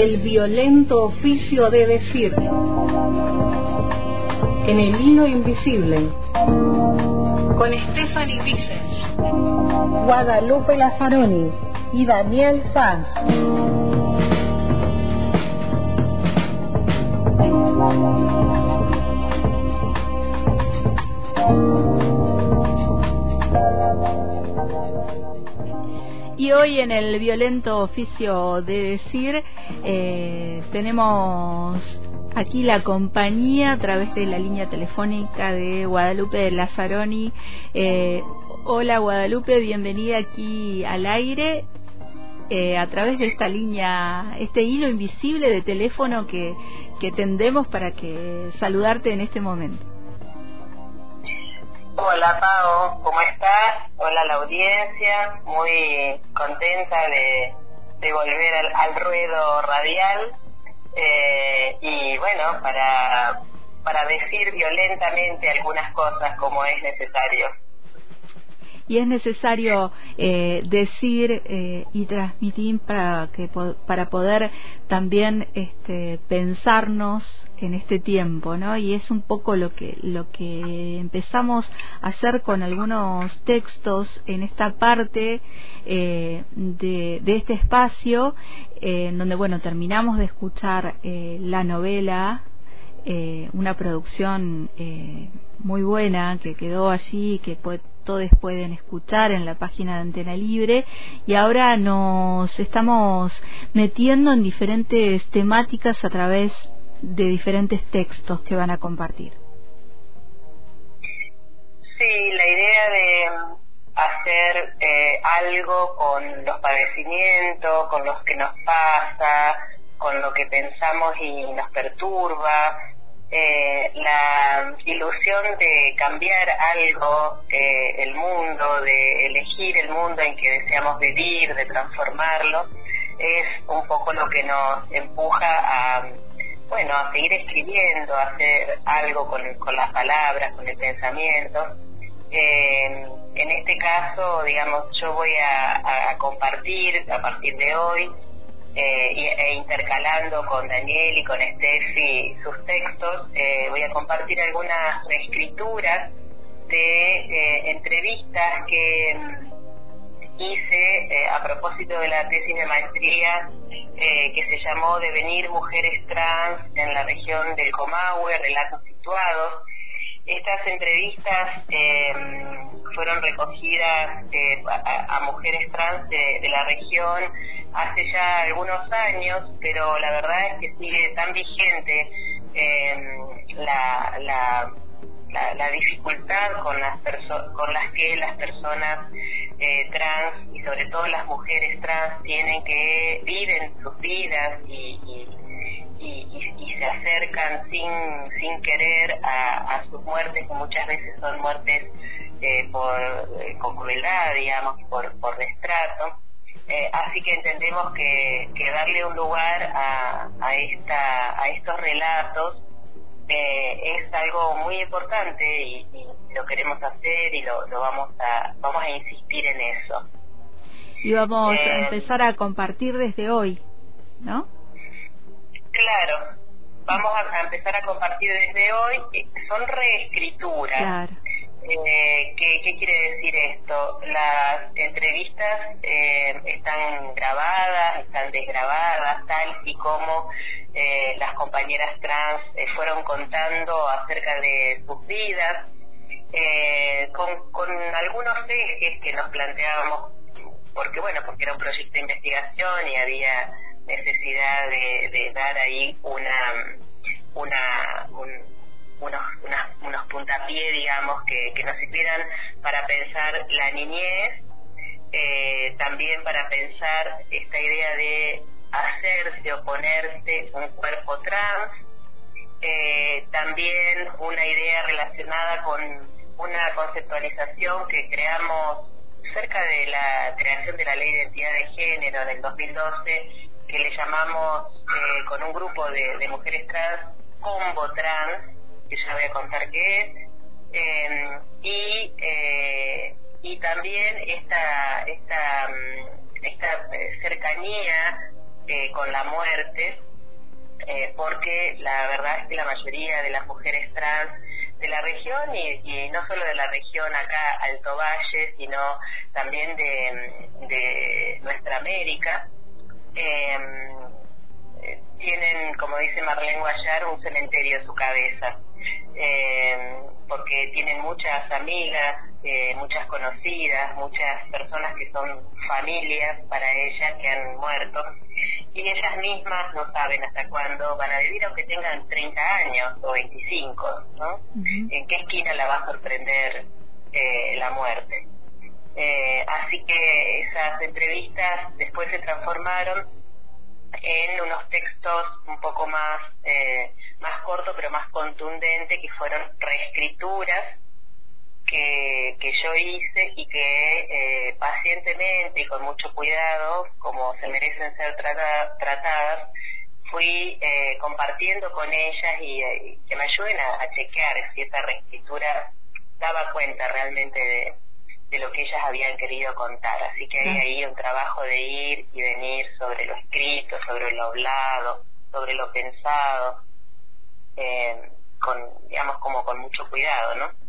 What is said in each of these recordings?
el violento oficio de decir. En el hilo invisible. Con Stephanie Vicens. Guadalupe Lazaroni y Daniel Sanz. Y hoy en el violento oficio de decir eh, tenemos aquí la compañía a través de la línea telefónica de Guadalupe de Lazaroni. Eh, hola Guadalupe, bienvenida aquí al aire. Eh, a través de esta línea, este hilo invisible de teléfono que, que tendemos para que saludarte en este momento. Hola Pau, ¿cómo estás? Hola la audiencia, muy contenta de, volver al, ruedo radial. Eh, y bueno, para, para decir violentamente algunas cosas como es necesario y es necesario eh, decir eh, y transmitir para que para poder también este, pensarnos en este tiempo, ¿no? Y es un poco lo que lo que empezamos a hacer con algunos textos en esta parte eh, de, de, este espacio, en donde bueno terminamos de escuchar la novela una producción muy buena que quedó allí, que puede, todos pueden escuchar en la página de Antena Libre y ahora nos estamos metiendo en diferentes temáticas a través de diferentes textos que van a compartir. Sí, la idea de hacer eh, algo con los padecimientos, con los que nos pasa, con lo que pensamos y nos perturba, eh, la ilusión de cambiar algo, eh, el mundo, de elegir el mundo en que deseamos vivir, de transformarlo, es un poco lo que nos empuja a, bueno, a seguir escribiendo, a hacer algo con, con las palabras, con el pensamiento. Eh, en este caso, digamos, yo voy a compartir a partir de hoy eh, e intercalando con Daniel y con Steffi sus textos, eh, voy a compartir algunas reescrituras de eh, entrevistas que mm, hice a propósito de la tesis de maestría que se llamó Devenir Mujeres Trans en la región del Comahue, Relatos Situados. Estas entrevistas fueron recogidas a, mujeres trans de la región hace ya algunos años, pero la verdad es que sigue tan vigente em, la, la, la, dificultad con las, con las que las personas eh, trans y sobre todo las mujeres trans tienen que viven sus vidas y, y, se acercan sin, sin querer a, sus muertes, que muchas veces son muertes eh, por, eh, con crueldad, digamos, por, por destrato. Eh, así que entendemos que, darle un lugar a, a, esta, a estos relatos eh, es algo muy importante y, lo queremos hacer y lo, lo, vamos a vamos a insistir en eso. Y vamos a eh, empezar a compartir desde hoy, ¿no? Claro, vamos a, empezar a compartir desde hoy. Son reescrituras. Claro. Eh, ¿qué, ¿qué, quiere decir esto? Las entrevistas eh, están grabadas, están desgrabadas, tal y como eh, las compañeras trans eh, fueron contando acerca de sus vidas, con, con algunos ejes que nos planteábamos, porque bueno, porque era un proyecto de investigación y había necesidad de, dar ahí una, una un, unos, unos puntapiés, digamos, que, que nos sirvieran para pensar la niñez, eh, también para pensar esta idea de hacerse o ponerse un cuerpo trans, eh, también una idea relacionada con una conceptualización que creamos cerca de la creación de la ley de identidad de género del 2012, que le llamamos eh, con un grupo de, de mujeres trans combo trans, que ya voy a contar qué es, em, y, eh, y también esta, esta, mm, esta eh, cercanía eh, con la muerte, eh, porque la verdad es que la mayoría de las mujeres trans de la región y, no solo de la región acá Alto Valle, sino también de, de nuestra América, em, tienen, como dice Marlene Guayar, un cementerio en su cabeza, em, porque tienen muchas amigas, eh, muchas conocidas, muchas personas que son familias para ellas que han muerto y ellas mismas no saben hasta cuándo van a vivir, aunque tengan 30 años o 25, ¿no? ¿En qué esquina la va a sorprender eh, la muerte? Eh, así que esas entrevistas después se transformaron en unos textos un poco más, eh, más cortos pero más contundentes que fueron reescrituras que, que yo hice y que eh, pacientemente y con mucho cuidado, como se merecen ser tratadas, fui eh, compartiendo con ellas y, que me ayuden a, chequear si esa reescritura daba cuenta realmente de, de lo que ellas habían querido contar. Así que hay ahí un trabajo de ir y venir sobre lo escrito, sobre lo hablado, sobre lo pensado, eh, con, digamos, como con mucho cuidado, ¿no?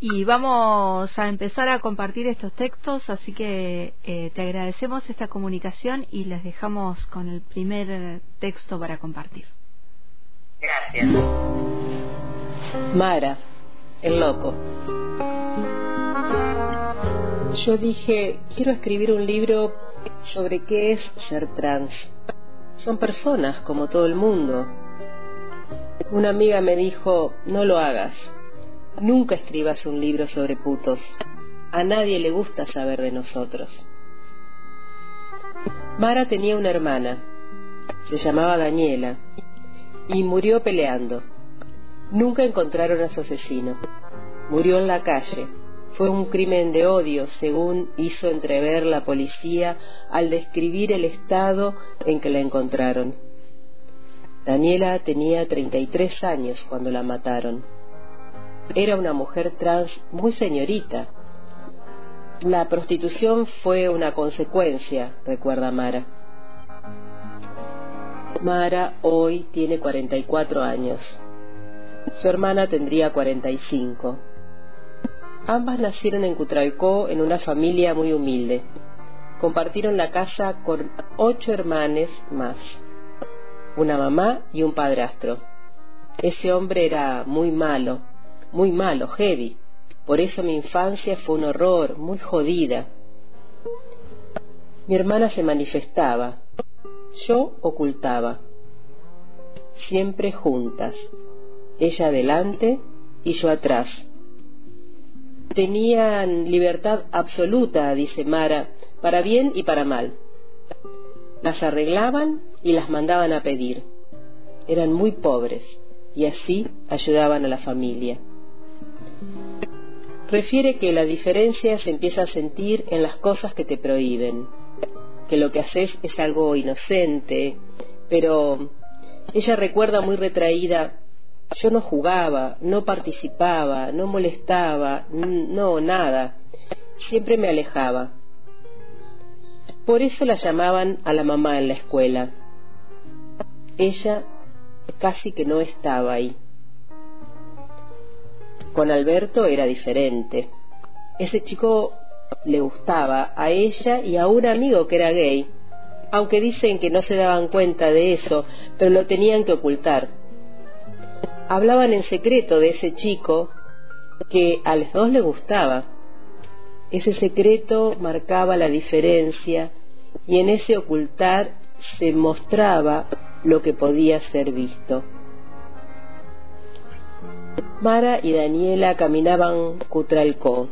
y vamos a empezar a compartir estos textos, así que eh, te agradecemos esta comunicación y les dejamos con el primer texto para compartir. Gracias. Mara, el loco. Yo dije, quiero escribir un libro sobre qué es ser trans. Son personas como todo el mundo. Una amiga me dijo, no lo hagas Nunca escribas un libro sobre putos. A nadie le gusta saber de nosotros. Mara tenía una hermana. Se llamaba Daniela. Y murió peleando. Nunca encontraron a su asesino. Murió en la calle. Fue un crimen de odio, según hizo entrever la policía al describir el estado en que la encontraron. Daniela tenía 33 años cuando la mataron era una mujer trans muy señorita. La prostitución fue una consecuencia, recuerda Mara. Mara hoy tiene 44 años. Su hermana tendría 45. Ambas nacieron en Cutralcó en una familia muy humilde. Compartieron la casa con ocho hermanes más, una mamá y un padrastro. Ese hombre era muy malo, muy malo, heavy. Por eso mi infancia fue un horror, muy jodida. Mi hermana se manifestaba, yo ocultaba, siempre juntas, ella adelante y yo atrás. Tenían libertad absoluta, dice Mara, para bien y para mal. Las arreglaban y las mandaban a pedir. Eran muy pobres y así ayudaban a la familia refiere que la diferencia se empieza a sentir en las cosas que te prohíben, que lo que haces es algo inocente, pero ella recuerda muy retraída, yo no jugaba, no participaba, no molestaba, no, nada, siempre me alejaba. Por eso la llamaban a la mamá en la escuela. Ella casi que no estaba ahí. Con Alberto era diferente. Ese chico le gustaba a ella y a un amigo que era gay, aunque dicen que no se daban cuenta de eso, pero lo tenían que ocultar. Hablaban en secreto de ese chico que a los dos le gustaba. Ese secreto marcaba la diferencia y en ese ocultar se mostraba lo que podía ser visto. Mara y Daniela caminaban Cutralcó.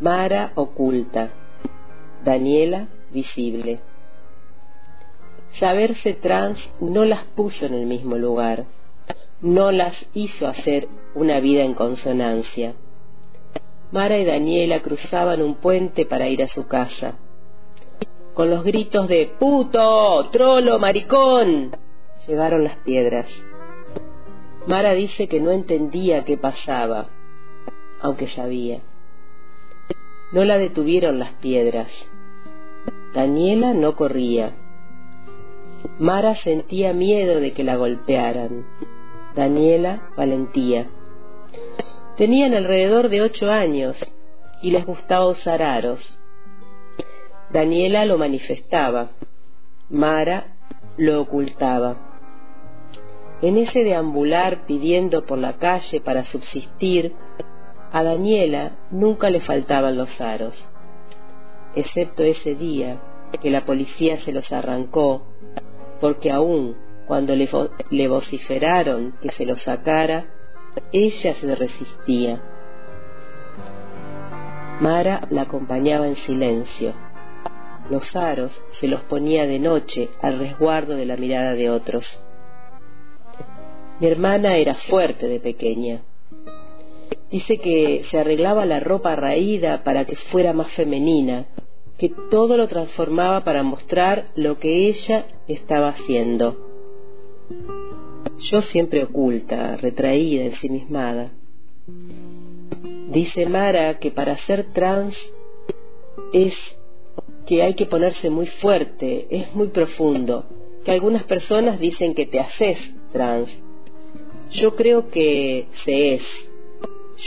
Mara oculta, Daniela visible. Saberse trans no las puso en el mismo lugar, no las hizo hacer una vida en consonancia. Mara y Daniela cruzaban un puente para ir a su casa. Con los gritos de puto, trolo, maricón, llegaron las piedras. Mara dice que no entendía qué pasaba, aunque sabía. No la detuvieron las piedras. Daniela no corría, Mara sentía miedo de que la golpearan. Daniela, valentía. Tenían alrededor de ocho años y les gustaba usar aros. Daniela lo manifestaba, Mara lo ocultaba. En ese deambular pidiendo por la calle para subsistir, a Daniela nunca le faltaban los aros, excepto ese día que la policía se los arrancó, porque aún cuando le, vociferaron que se los sacara, ella se resistía. Mara la acompañaba en silencio. Los aros se los ponía de noche al resguardo de la mirada de otros. Mi hermana era fuerte de pequeña. Dice que se arreglaba la ropa raída para que fuera más femenina, que todo lo transformaba para mostrar lo que ella estaba haciendo. Yo siempre oculta, retraída, ensimismada. Dice Mara que para ser trans es que hay que ponerse muy fuerte, es muy profundo, que algunas personas dicen que te haces trans. Yo creo que se es.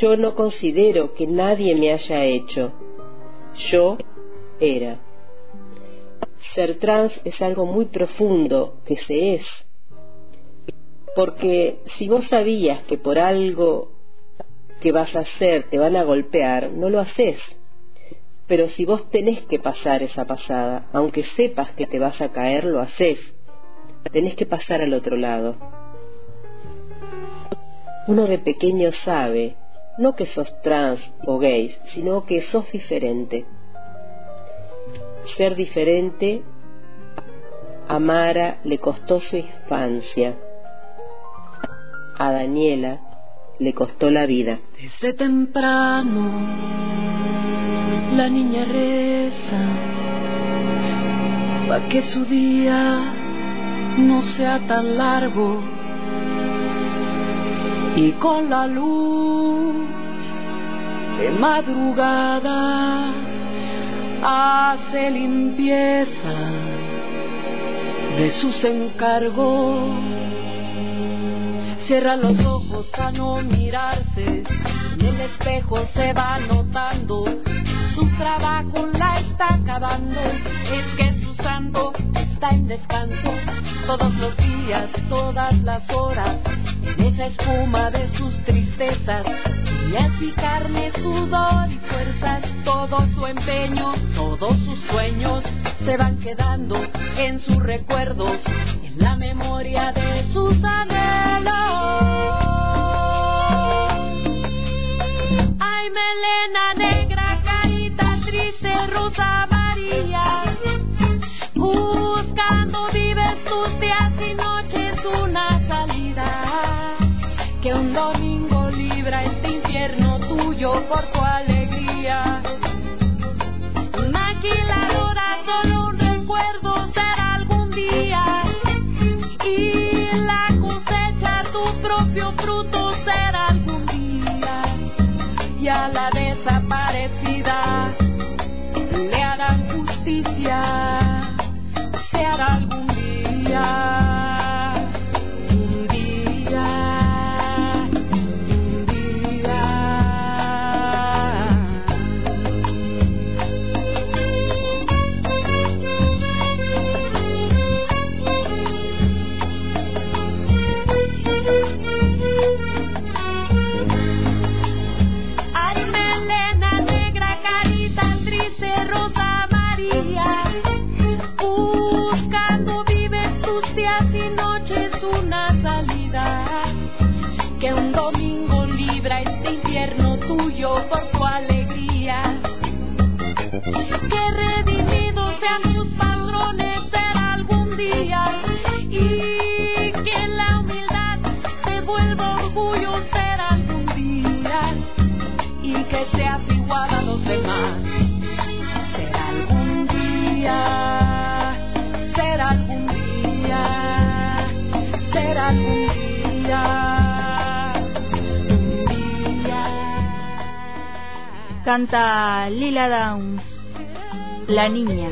Yo no considero que nadie me haya hecho. Yo era. Ser trans es algo muy profundo que se es. Porque si vos sabías que por algo que vas a hacer te van a golpear, no lo haces. Pero si vos tenés que pasar esa pasada, aunque sepas que te vas a caer, lo haces. Tenés que pasar al otro lado. Uno de pequeño sabe, no que sos trans o gay, sino que sos diferente. Ser diferente a Mara le costó su infancia. A Daniela le costó la vida. Desde temprano la niña reza para que su día no sea tan largo y con la luz de madrugada hace limpieza de sus encargos. Cierra los ojos a no mirarse, en el espejo se va notando, su trabajo la está acabando, es que su santo está en descanso, todos los días, todas las horas, en esa espuma de sus tristezas, y así carne, sudor y fuerzas, todo su empeño, todos sus sueños, se van quedando en sus recuerdos, en la memoria de sus anhelos. Por tu canta Lila Downs, La Niña.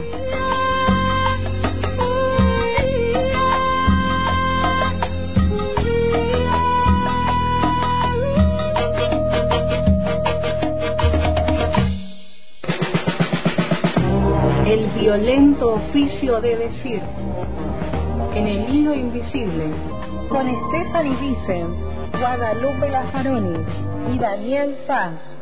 El violento oficio de decir, en el hilo invisible, con Stephanie Vicens, Guadalupe Lazaroni y Daniel Paz.